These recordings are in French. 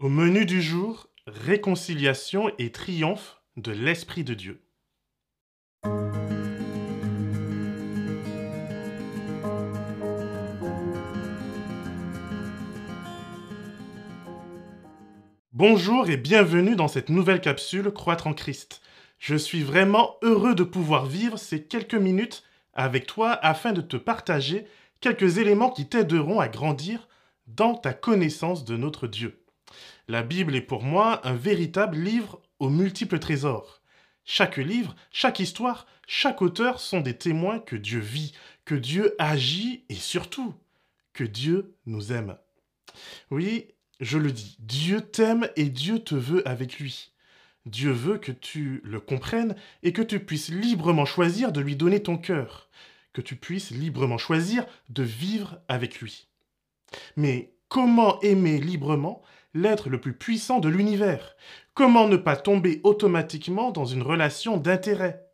Au menu du jour, réconciliation et triomphe de l'Esprit de Dieu. Bonjour et bienvenue dans cette nouvelle capsule Croître en Christ. Je suis vraiment heureux de pouvoir vivre ces quelques minutes avec toi afin de te partager quelques éléments qui t'aideront à grandir dans ta connaissance de notre Dieu. La Bible est pour moi un véritable livre aux multiples trésors. Chaque livre, chaque histoire, chaque auteur sont des témoins que Dieu vit, que Dieu agit et surtout que Dieu nous aime. Oui, je le dis, Dieu t'aime et Dieu te veut avec lui. Dieu veut que tu le comprennes et que tu puisses librement choisir de lui donner ton cœur, que tu puisses librement choisir de vivre avec lui. Mais comment aimer librement l'être le plus puissant de l'univers Comment ne pas tomber automatiquement dans une relation d'intérêt?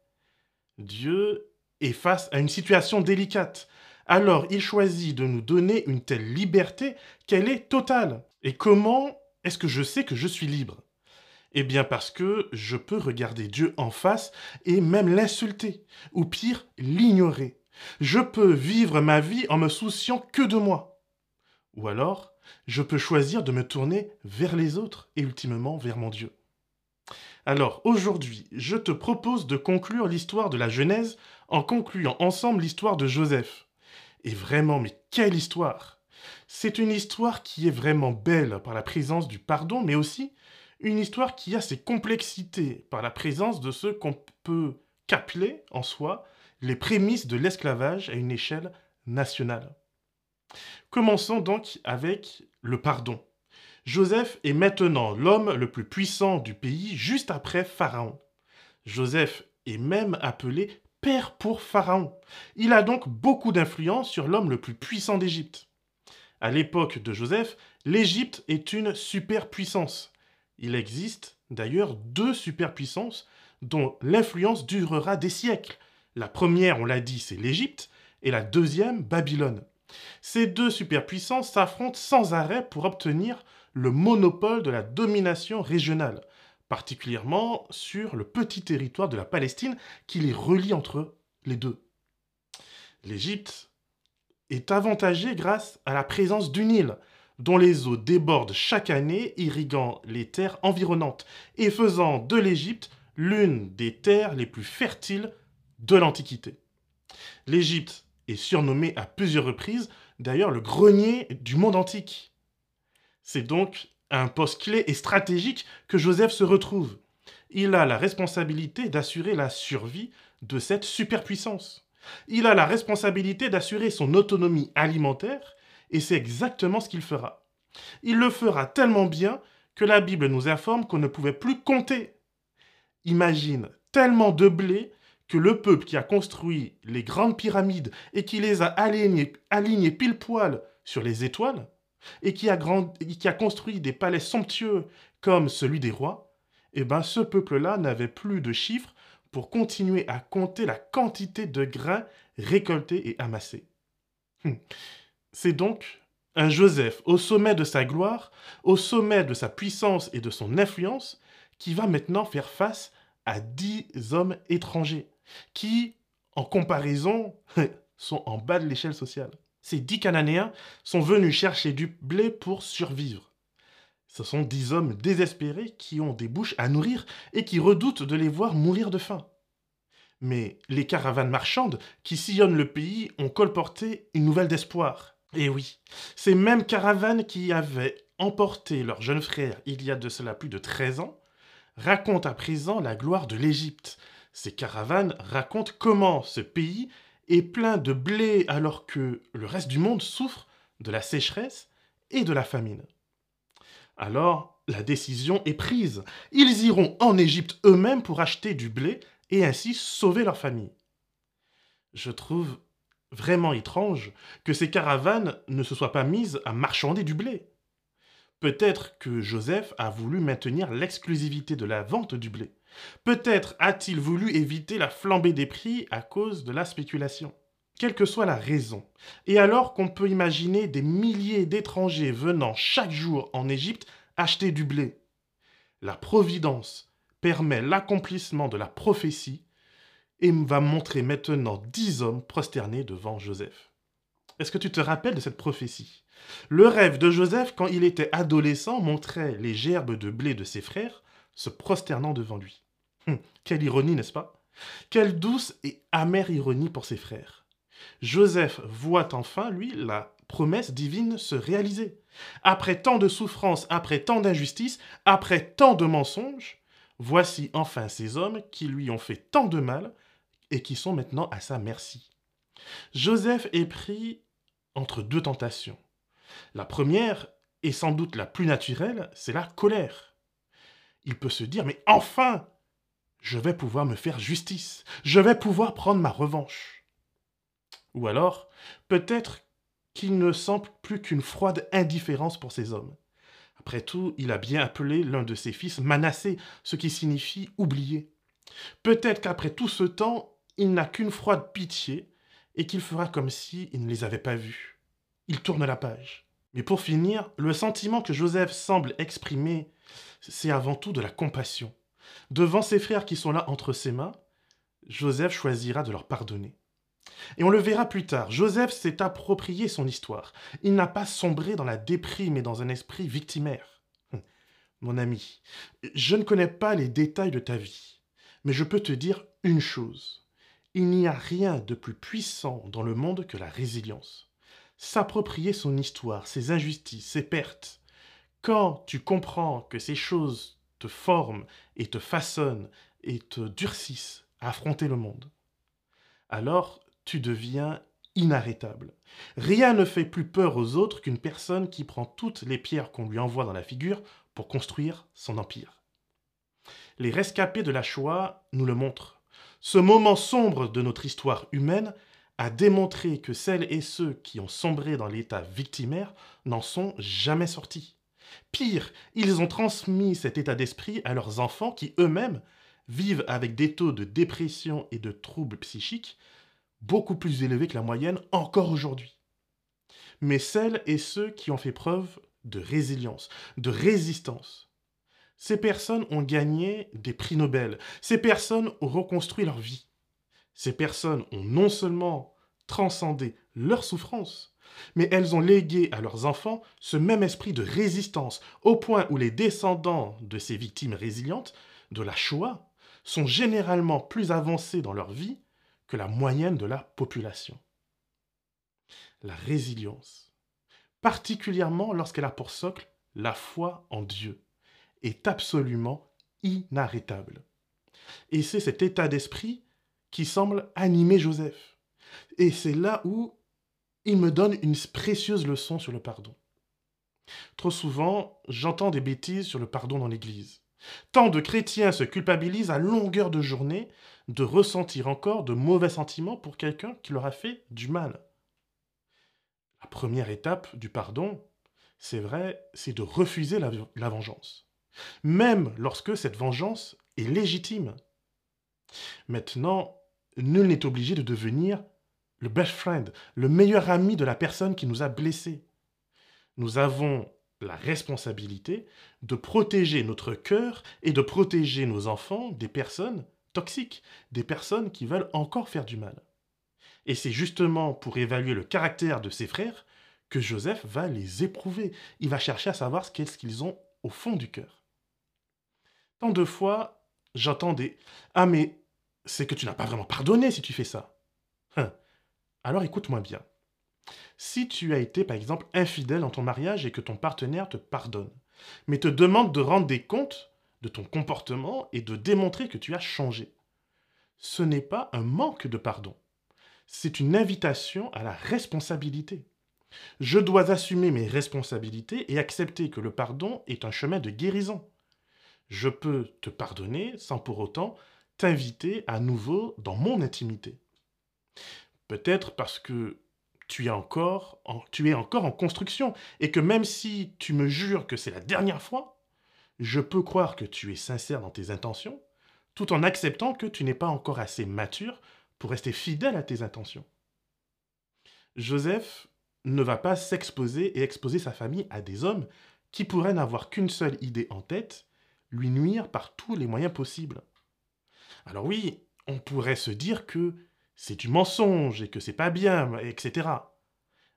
Dieu est face à une situation délicate. Alors il choisit de nous donner une telle liberté qu'elle est totale. Et comment est-ce que je sais que je suis libre? Eh bien parce que je peux regarder Dieu en face et même l'insulter, ou pire, l'ignorer. Je peux vivre ma vie en me souciant que de moi. Ou alors, je peux choisir de me tourner vers les autres et ultimement vers mon Dieu. Alors aujourd'hui, je te propose de conclure l'histoire de la Genèse en concluant ensemble l'histoire de Joseph. Et vraiment, mais quelle histoire C'est une histoire qui est vraiment belle par la présence du pardon, mais aussi une histoire qui a ses complexités par la présence de ce qu'on peut qu'appeler en soi les prémices de l'esclavage à une échelle nationale. Commençons donc avec le pardon. Joseph est maintenant l'homme le plus puissant du pays juste après Pharaon. Joseph est même appelé père pour Pharaon. Il a donc beaucoup d'influence sur l'homme le plus puissant d'Égypte. À l'époque de Joseph, l'Égypte est une superpuissance. Il existe d'ailleurs deux superpuissances dont l'influence durera des siècles. La première, on l'a dit, c'est l'Égypte, et la deuxième, Babylone. Ces deux superpuissances s'affrontent sans arrêt pour obtenir le monopole de la domination régionale, particulièrement sur le petit territoire de la Palestine qui les relie entre les deux. L'Égypte est avantagée grâce à la présence du Nil, dont les eaux débordent chaque année, irriguant les terres environnantes et faisant de l'Égypte l'une des terres les plus fertiles de l'Antiquité. L'Égypte est surnommée à plusieurs reprises d'ailleurs le grenier du monde antique. C'est donc un poste clé et stratégique que Joseph se retrouve. Il a la responsabilité d'assurer la survie de cette superpuissance. Il a la responsabilité d'assurer son autonomie alimentaire et c'est exactement ce qu'il fera. Il le fera tellement bien que la Bible nous informe qu'on ne pouvait plus compter. Imagine tellement de blé que le peuple qui a construit les grandes pyramides et qui les a alignées, pile poil sur les étoiles, et qui a, construit des palais somptueux comme celui des rois, eh ben ce peuple-là n'avait plus de chiffres pour continuer à compter la quantité de grains récoltés et amassés. Hum. C'est donc un Joseph au sommet de sa gloire, au sommet de sa puissance et de son influence, qui va maintenant faire face à dix hommes étrangers qui, en comparaison, sont en bas de l'échelle sociale. Ces dix Cananéens sont venus chercher du blé pour survivre. Ce sont dix hommes désespérés qui ont des bouches à nourrir et qui redoutent de les voir mourir de faim. Mais les caravanes marchandes qui sillonnent le pays ont colporté une nouvelle d'espoir. Et oui, ces mêmes caravanes qui avaient emporté leur jeune frère il y a de cela plus de 13 ans racontent à présent la gloire de l'Égypte, ces caravanes racontent comment ce pays est plein de blé alors que le reste du monde souffre de la sécheresse et de la famine. Alors, la décision est prise. Ils iront en Égypte eux-mêmes pour acheter du blé et ainsi sauver leur famille. Je trouve vraiment étrange que ces caravanes ne se soient pas mises à marchander du blé. Peut-être que Joseph a voulu maintenir l'exclusivité de la vente du blé. Peut-être a-t-il voulu éviter la flambée des prix à cause de la spéculation. Quelle que soit la raison, et alors qu'on peut imaginer des milliers d'étrangers venant chaque jour en Égypte acheter du blé. La providence permet l'accomplissement de la prophétie et va montrer maintenant dix hommes prosternés devant Joseph. Est-ce que tu te rappelles de cette prophétie? Le rêve de Joseph, quand il était adolescent, montrait les gerbes de blé de ses frères se prosternant devant lui. Hum, quelle ironie, n'est-ce pas? Quelle douce et amère ironie pour ses frères. Joseph voit enfin, lui, la promesse divine se réaliser. Après tant de souffrances, après tant d'injustices, après tant de mensonges, voici enfin ces hommes qui lui ont fait tant de mal et qui sont maintenant à sa merci. Joseph est pris entre deux tentations. La première, et sans doute la plus naturelle, c'est la colère. Il peut se dire, mais enfin, je vais pouvoir me faire justice, je vais pouvoir prendre ma revanche. Ou alors, peut-être qu'il ne sent plus qu'une froide indifférence pour ces hommes. Après tout, il a bien appelé l'un de ses fils Manassé, ce qui signifie oublier. Peut-être qu'après tout ce temps, il n'a qu'une froide pitié et qu'il fera comme s'il ne les avait pas vus. Il tourne la page. Mais pour finir, le sentiment que Joseph semble exprimer, c'est avant tout de la compassion. Devant ses frères qui sont là entre ses mains, Joseph choisira de leur pardonner. Et on le verra plus tard, Joseph s'est approprié son histoire. Il n'a pas sombré dans la déprime et dans un esprit victimaire. Hum, mon ami, je ne connais pas les détails de ta vie, mais je peux te dire une chose. Il n'y a rien de plus puissant dans le monde que la résilience. S'approprier son histoire, ses injustices, ses pertes. Quand tu comprends que ces choses te forment et te façonnent et te durcissent à affronter le monde, alors tu deviens inarrêtable. Rien ne fait plus peur aux autres qu'une personne qui prend toutes les pierres qu'on lui envoie dans la figure pour construire son empire. Les rescapés de la Shoah nous le montrent. Ce moment sombre de notre histoire humaine a démontré que celles et ceux qui ont sombré dans l'état victimaire n'en sont jamais sortis. Pire, ils ont transmis cet état d'esprit à leurs enfants qui eux-mêmes vivent avec des taux de dépression et de troubles psychiques beaucoup plus élevés que la moyenne encore aujourd'hui. Mais celles et ceux qui ont fait preuve de résilience, de résistance, ces personnes ont gagné des prix Nobel. Ces personnes ont reconstruit leur vie. Ces personnes ont non seulement transcendé leur souffrance, mais elles ont légué à leurs enfants ce même esprit de résistance, au point où les descendants de ces victimes résilientes de la Shoah sont généralement plus avancés dans leur vie que la moyenne de la population. La résilience, particulièrement lorsqu'elle a pour socle la foi en Dieu est absolument inarrêtable. Et c'est cet état d'esprit qui semble animer Joseph. Et c'est là où il me donne une précieuse leçon sur le pardon. Trop souvent, j'entends des bêtises sur le pardon dans l'Église. Tant de chrétiens se culpabilisent à longueur de journée de ressentir encore de mauvais sentiments pour quelqu'un qui leur a fait du mal. La première étape du pardon, c'est vrai, c'est de refuser la, vengeance même lorsque cette vengeance est légitime. Maintenant, nul n'est obligé de devenir le best friend, le meilleur ami de la personne qui nous a blessés. Nous avons la responsabilité de protéger notre cœur et de protéger nos enfants des personnes toxiques, des personnes qui veulent encore faire du mal. Et c'est justement pour évaluer le caractère de ses frères que Joseph va les éprouver. Il va chercher à savoir ce qu'est-ce qu'ils ont au fond du cœur. Tant de fois, j'entends des Ah, mais c'est que tu n'as pas vraiment pardonné si tu fais ça. Hein. Alors écoute-moi bien. Si tu as été, par exemple, infidèle dans ton mariage et que ton partenaire te pardonne, mais te demande de rendre des comptes de ton comportement et de démontrer que tu as changé, ce n'est pas un manque de pardon. C'est une invitation à la responsabilité. Je dois assumer mes responsabilités et accepter que le pardon est un chemin de guérison je peux te pardonner sans pour autant t'inviter à nouveau dans mon intimité. Peut-être parce que tu es, encore en, tu es encore en construction et que même si tu me jures que c'est la dernière fois, je peux croire que tu es sincère dans tes intentions, tout en acceptant que tu n'es pas encore assez mature pour rester fidèle à tes intentions. Joseph ne va pas s'exposer et exposer sa famille à des hommes qui pourrait n'avoir qu'une seule idée en tête, lui nuire par tous les moyens possibles. Alors oui, on pourrait se dire que c'est du mensonge et que c'est pas bien, etc.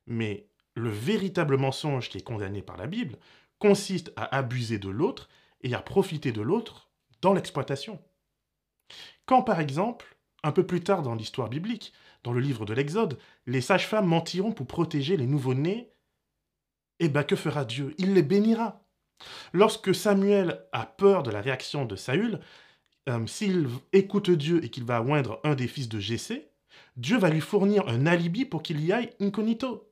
Mais le véritable mensonge qui est condamné par la Bible consiste à abuser de l'autre et à profiter de l'autre dans l'exploitation. Quand par exemple, un peu plus tard dans l'histoire biblique, dans le livre de l'Exode, les sages-femmes mentiront pour protéger les nouveau-nés, eh bien que fera Dieu? Il les bénira. Lorsque Samuel a peur de la réaction de Saül, euh, s'il écoute Dieu et qu'il va oindre un des fils de Jessé, Dieu va lui fournir un alibi pour qu'il y aille incognito.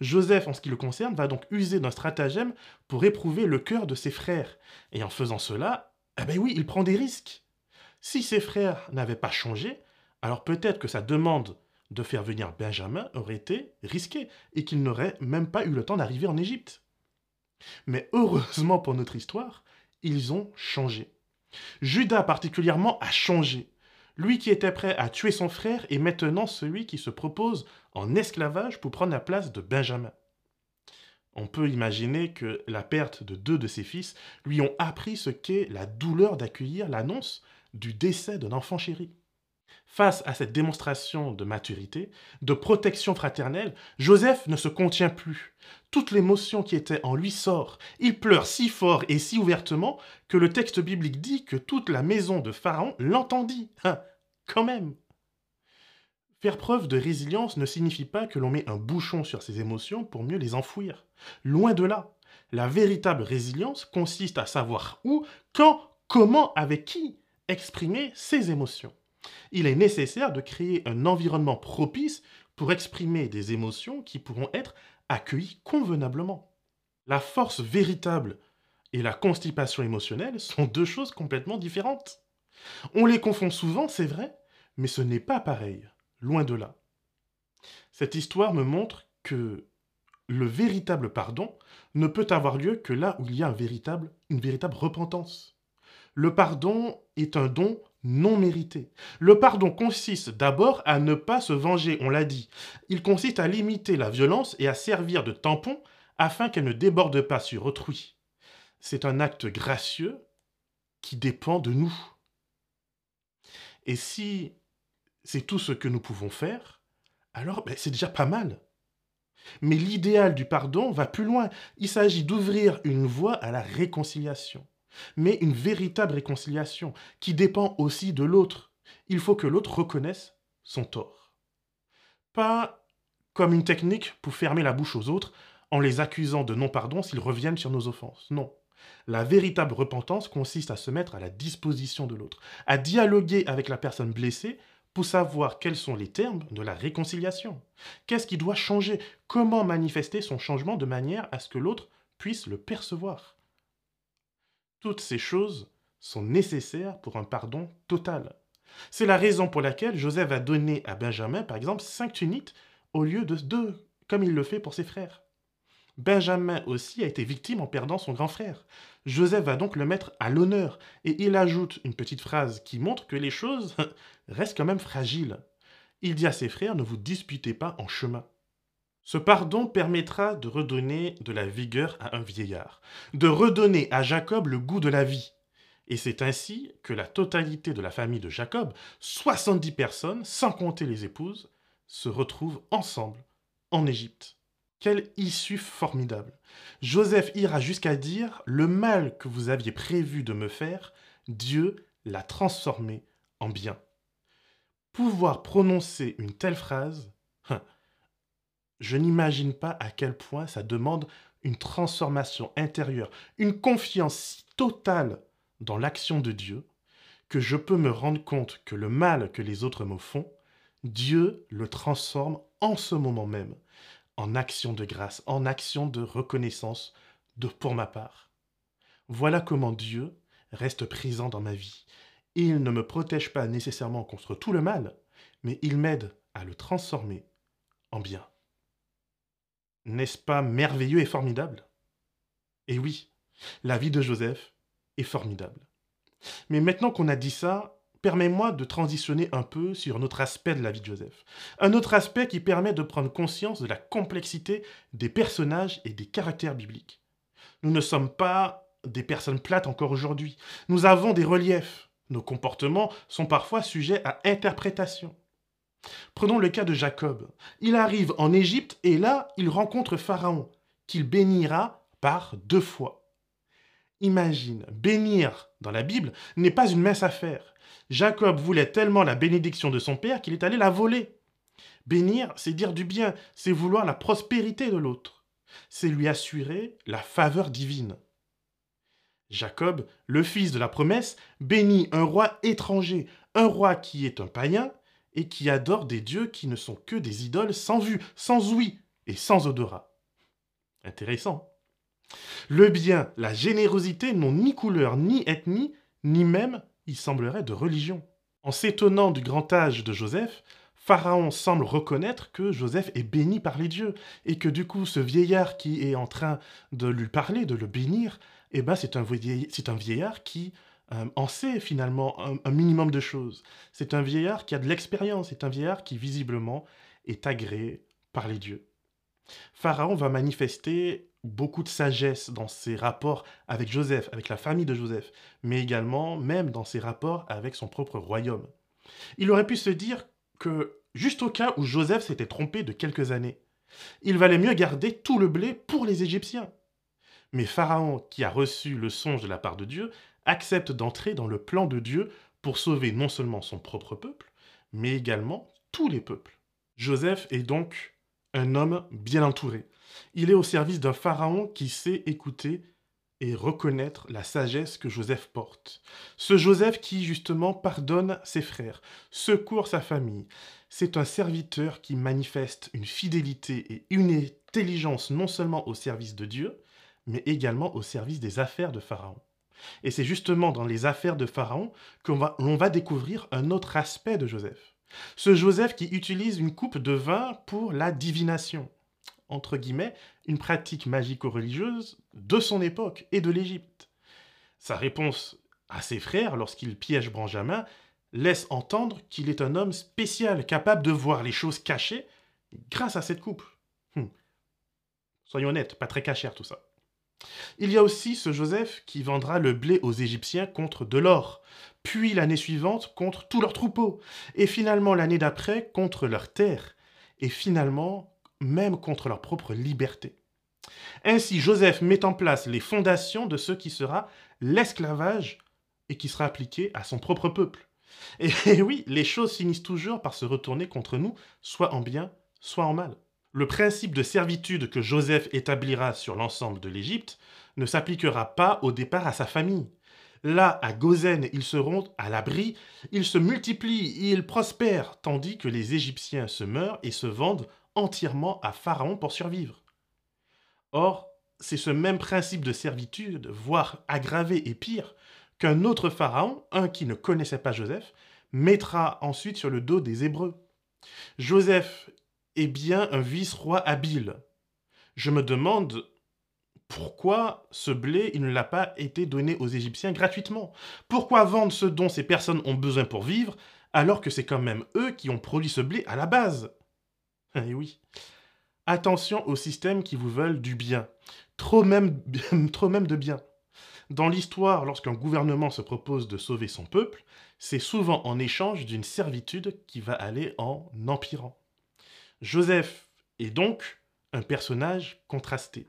Joseph, en ce qui le concerne, va donc user d'un stratagème pour éprouver le cœur de ses frères. Et en faisant cela, eh ben oui, il prend des risques. Si ses frères n'avaient pas changé, alors peut-être que sa demande de faire venir Benjamin aurait été risquée et qu'il n'aurait même pas eu le temps d'arriver en Égypte. Mais heureusement pour notre histoire, ils ont changé. Judas particulièrement a changé. Lui qui était prêt à tuer son frère est maintenant celui qui se propose en esclavage pour prendre la place de Benjamin. On peut imaginer que la perte de deux de ses fils lui ont appris ce qu'est la douleur d'accueillir l'annonce du décès d'un enfant chéri. Face à cette démonstration de maturité, de protection fraternelle, Joseph ne se contient plus. Toute l'émotion qui était en lui sort. Il pleure si fort et si ouvertement que le texte biblique dit que toute la maison de Pharaon l'entendit. Hein, quand même. Faire preuve de résilience ne signifie pas que l'on met un bouchon sur ses émotions pour mieux les enfouir. Loin de là. La véritable résilience consiste à savoir où, quand, comment, avec qui exprimer ses émotions il est nécessaire de créer un environnement propice pour exprimer des émotions qui pourront être accueillies convenablement. La force véritable et la constipation émotionnelle sont deux choses complètement différentes. On les confond souvent, c'est vrai, mais ce n'est pas pareil, loin de là. Cette histoire me montre que le véritable pardon ne peut avoir lieu que là où il y a une véritable repentance. Le pardon est un don non mérité. Le pardon consiste d'abord à ne pas se venger, on l'a dit. Il consiste à limiter la violence et à servir de tampon afin qu'elle ne déborde pas sur autrui. C'est un acte gracieux qui dépend de nous. Et si c'est tout ce que nous pouvons faire, alors ben, c'est déjà pas mal. Mais l'idéal du pardon va plus loin. Il s'agit d'ouvrir une voie à la réconciliation mais une véritable réconciliation qui dépend aussi de l'autre. Il faut que l'autre reconnaisse son tort. Pas comme une technique pour fermer la bouche aux autres en les accusant de non-pardon s'ils reviennent sur nos offenses. Non. La véritable repentance consiste à se mettre à la disposition de l'autre, à dialoguer avec la personne blessée pour savoir quels sont les termes de la réconciliation. Qu'est-ce qui doit changer? Comment manifester son changement de manière à ce que l'autre puisse le percevoir? Toutes ces choses sont nécessaires pour un pardon total. C'est la raison pour laquelle Joseph a donné à Benjamin, par exemple, cinq tuniques au lieu de deux, comme il le fait pour ses frères. Benjamin aussi a été victime en perdant son grand frère. Joseph va donc le mettre à l'honneur, et il ajoute une petite phrase qui montre que les choses restent quand même fragiles. Il dit à ses frères, ne vous disputez pas en chemin. Ce pardon permettra de redonner de la vigueur à un vieillard, de redonner à Jacob le goût de la vie. Et c'est ainsi que la totalité de la famille de Jacob, 70 personnes, sans compter les épouses, se retrouvent ensemble en Égypte. Quelle issue formidable. Joseph ira jusqu'à dire, le mal que vous aviez prévu de me faire, Dieu l'a transformé en bien. Pouvoir prononcer une telle phrase, hein, je n'imagine pas à quel point ça demande une transformation intérieure, une confiance si totale dans l'action de Dieu, que je peux me rendre compte que le mal que les autres me font, Dieu le transforme en ce moment même, en action de grâce, en action de reconnaissance de pour ma part. Voilà comment Dieu reste présent dans ma vie. Il ne me protège pas nécessairement contre tout le mal, mais il m'aide à le transformer en bien. N'est-ce pas merveilleux et formidable? Et oui, la vie de Joseph est formidable. Mais maintenant qu'on a dit ça, permets-moi de transitionner un peu sur un autre aspect de la vie de Joseph. Un autre aspect qui permet de prendre conscience de la complexité des personnages et des caractères bibliques. Nous ne sommes pas des personnes plates encore aujourd'hui. Nous avons des reliefs. Nos comportements sont parfois sujets à interprétation. Prenons le cas de Jacob. Il arrive en Égypte et là, il rencontre Pharaon, qu'il bénira par deux fois. Imagine, bénir dans la Bible n'est pas une mince affaire. Jacob voulait tellement la bénédiction de son père qu'il est allé la voler. Bénir, c'est dire du bien, c'est vouloir la prospérité de l'autre, c'est lui assurer la faveur divine. Jacob, le fils de la promesse, bénit un roi étranger, un roi qui est un païen et qui adore des dieux qui ne sont que des idoles sans vue, sans ouïe et sans odorat. Intéressant. Le bien, la générosité n'ont ni couleur, ni ethnie, ni même, il semblerait, de religion. En s'étonnant du grand âge de Joseph, Pharaon semble reconnaître que Joseph est béni par les dieux, et que du coup, ce vieillard qui est en train de lui parler, de le bénir, eh ben, c'est un, vieillard qui euh, en sait finalement un, minimum de choses. C'est un vieillard qui a de l'expérience, c'est un vieillard qui visiblement est agréé par les dieux. Pharaon va manifester beaucoup de sagesse dans ses rapports avec Joseph, avec la famille de Joseph, mais également même dans ses rapports avec son propre royaume. Il aurait pu se dire que, juste au cas où Joseph s'était trompé de quelques années, il valait mieux garder tout le blé pour les Égyptiens. Mais Pharaon, qui a reçu le songe de la part de Dieu, accepte d'entrer dans le plan de Dieu pour sauver non seulement son propre peuple, mais également tous les peuples. Joseph est donc un homme bien entouré. Il est au service d'un Pharaon qui sait écouter et reconnaître la sagesse que Joseph porte. Ce Joseph qui, justement, pardonne ses frères, secourt sa famille. C'est un serviteur qui manifeste une fidélité et une intelligence non seulement au service de Dieu, mais également au service des affaires de Pharaon. Et c'est justement dans les affaires de Pharaon qu'on va, va découvrir un autre aspect de Joseph. Ce Joseph qui utilise une coupe de vin pour la divination entre guillemets, une pratique magico-religieuse de son époque et de l'Égypte. Sa réponse à ses frères lorsqu'il piège Benjamin laisse entendre qu'il est un homme spécial, capable de voir les choses cachées grâce à cette coupe. Hum. Soyons honnêtes, pas très cachère tout ça. Il y a aussi ce Joseph qui vendra le blé aux Égyptiens contre de l'or, puis l'année suivante contre tous leurs troupeaux, et finalement l'année d'après contre leurs terres, et finalement même contre leur propre liberté. Ainsi, Joseph met en place les fondations de ce qui sera l'esclavage et qui sera appliqué à son propre peuple. Et, oui, les choses finissent toujours par se retourner contre nous, soit en bien, soit en mal. Le principe de servitude que Joseph établira sur l'ensemble de l'Égypte ne s'appliquera pas au départ à sa famille. Là, à Gozen, ils seront à l'abri, ils se multiplient, ils prospèrent, tandis que les Égyptiens se meurent et se vendent entièrement à Pharaon pour survivre. Or, c'est ce même principe de servitude, voire aggravé et pire, qu'un autre Pharaon, un qui ne connaissait pas Joseph, mettra ensuite sur le dos des Hébreux. Joseph est bien un vice-roi habile. Je me demande pourquoi ce blé, il ne l'a pas été donné aux Égyptiens gratuitement Pourquoi vendre ce dont ces personnes ont besoin pour vivre, alors que c'est quand même eux qui ont produit ce blé à la base? Eh oui. Attention aux systèmes qui vous veulent du bien. Trop même, trop même de bien. Dans l'histoire, lorsqu'un gouvernement se propose de sauver son peuple, c'est souvent en échange d'une servitude qui va aller en empirant. Joseph est donc un personnage contrasté.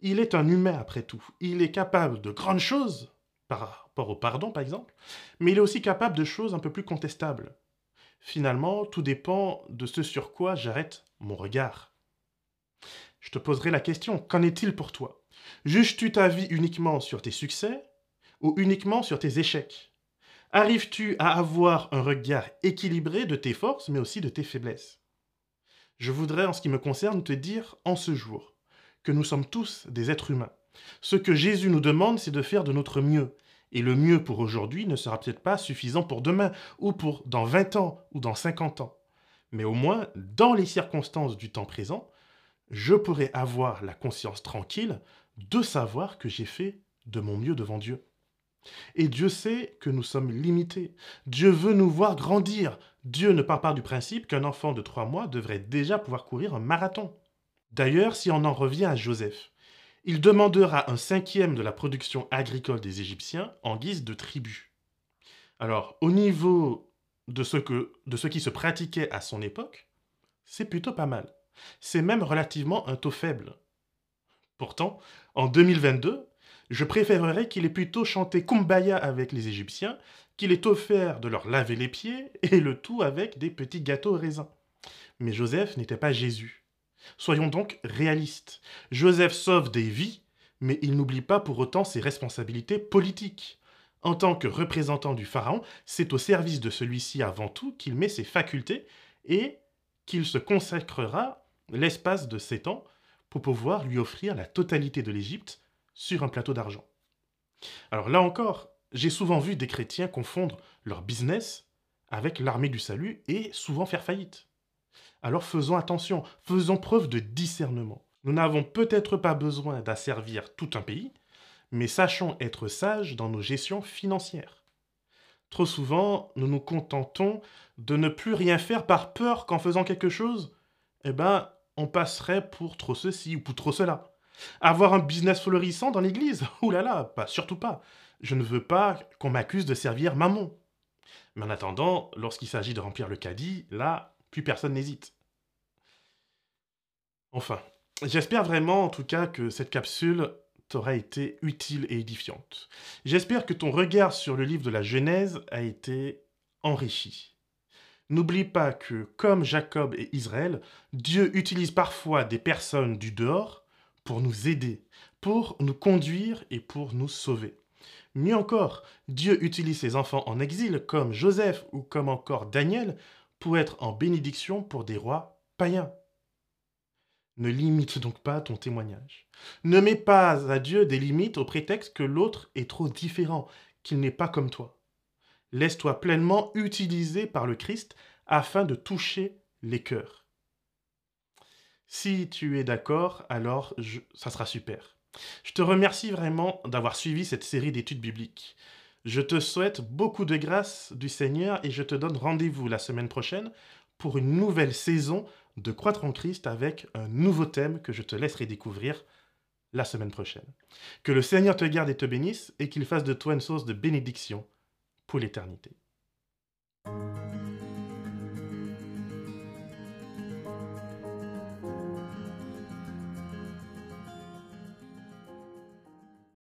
Il est un humain après tout. Il est capable de grandes choses, par rapport au pardon par exemple, mais il est aussi capable de choses un peu plus contestables. Finalement, tout dépend de ce sur quoi j'arrête mon regard. Je te poserai la question, qu'en est-il pour toi? Juges-tu ta vie uniquement sur tes succès ou uniquement sur tes échecs? Arrives-tu à avoir un regard équilibré de tes forces mais aussi de tes faiblesses? Je voudrais en ce qui me concerne te dire en ce jour que nous sommes tous des êtres humains. Ce que Jésus nous demande, c'est de faire de notre mieux, et le mieux pour aujourd'hui ne sera peut-être pas suffisant pour demain, ou pour dans 20 ans, ou dans 50 ans. Mais au moins, dans les circonstances du temps présent, je pourrai avoir la conscience tranquille de savoir que j'ai fait de mon mieux devant Dieu. Et Dieu sait que nous sommes limités. Dieu veut nous voir grandir. Dieu ne part pas du principe qu'un enfant de trois mois devrait déjà pouvoir courir un marathon. D'ailleurs, si on en revient à Joseph, il demandera un cinquième de la production agricole des Égyptiens en guise de tribut. Alors, au niveau de ce, que, de ce qui se pratiquait à son époque, c'est plutôt pas mal. C'est même relativement un taux faible. Pourtant, en 2022, je préférerais qu'il ait plutôt chanté Kumbaya avec les Égyptiens, qu'il ait offert de leur laver les pieds, et le tout avec des petits gâteaux raisins. Mais Joseph n'était pas Jésus. Soyons donc réalistes. Joseph sauve des vies, mais il n'oublie pas pour autant ses responsabilités politiques. En tant que représentant du Pharaon, c'est au service de celui-ci avant tout qu'il met ses facultés et qu'il se consacrera l'espace de sept ans pour pouvoir lui offrir la totalité de l'Égypte sur un plateau d'argent. Alors là encore, j'ai souvent vu des chrétiens confondre leur business avec l'armée du salut et souvent faire faillite. Alors faisons attention, faisons preuve de discernement. Nous n'avons peut-être pas besoin d'asservir tout un pays, mais sachons être sages dans nos gestions financières. Trop souvent, nous nous contentons de ne plus rien faire par peur qu'en faisant quelque chose, eh ben, on passerait pour trop ceci ou pour trop cela. Avoir un business florissant dans l'église Ouh là là, pas, surtout pas. Je ne veux pas qu'on m'accuse de servir maman. Mais en attendant, lorsqu'il s'agit de remplir le caddie, là, plus personne n'hésite. Enfin, j'espère vraiment en tout cas que cette capsule t'aura été utile et édifiante. J'espère que ton regard sur le livre de la Genèse a été enrichi. N'oublie pas que, comme Jacob et Israël, Dieu utilise parfois des personnes du dehors pour nous aider, pour nous conduire et pour nous sauver. Mieux encore, Dieu utilise ses enfants en exil, comme Joseph ou comme encore Daniel, pour être en bénédiction pour des rois païens. Ne limite donc pas ton témoignage. Ne mets pas à Dieu des limites au prétexte que l'autre est trop différent, qu'il n'est pas comme toi. Laisse-toi pleinement utiliser par le Christ afin de toucher les cœurs. Si tu es d'accord, alors ça sera super. Je te remercie vraiment d'avoir suivi cette série d'études bibliques. Je te souhaite beaucoup de grâce du Seigneur et je te donne rendez-vous la semaine prochaine pour une nouvelle saison de Croître en Christ avec un nouveau thème que je te laisserai découvrir la semaine prochaine. Que le Seigneur te garde et te bénisse et qu'il fasse de toi une source de bénédiction pour l'éternité.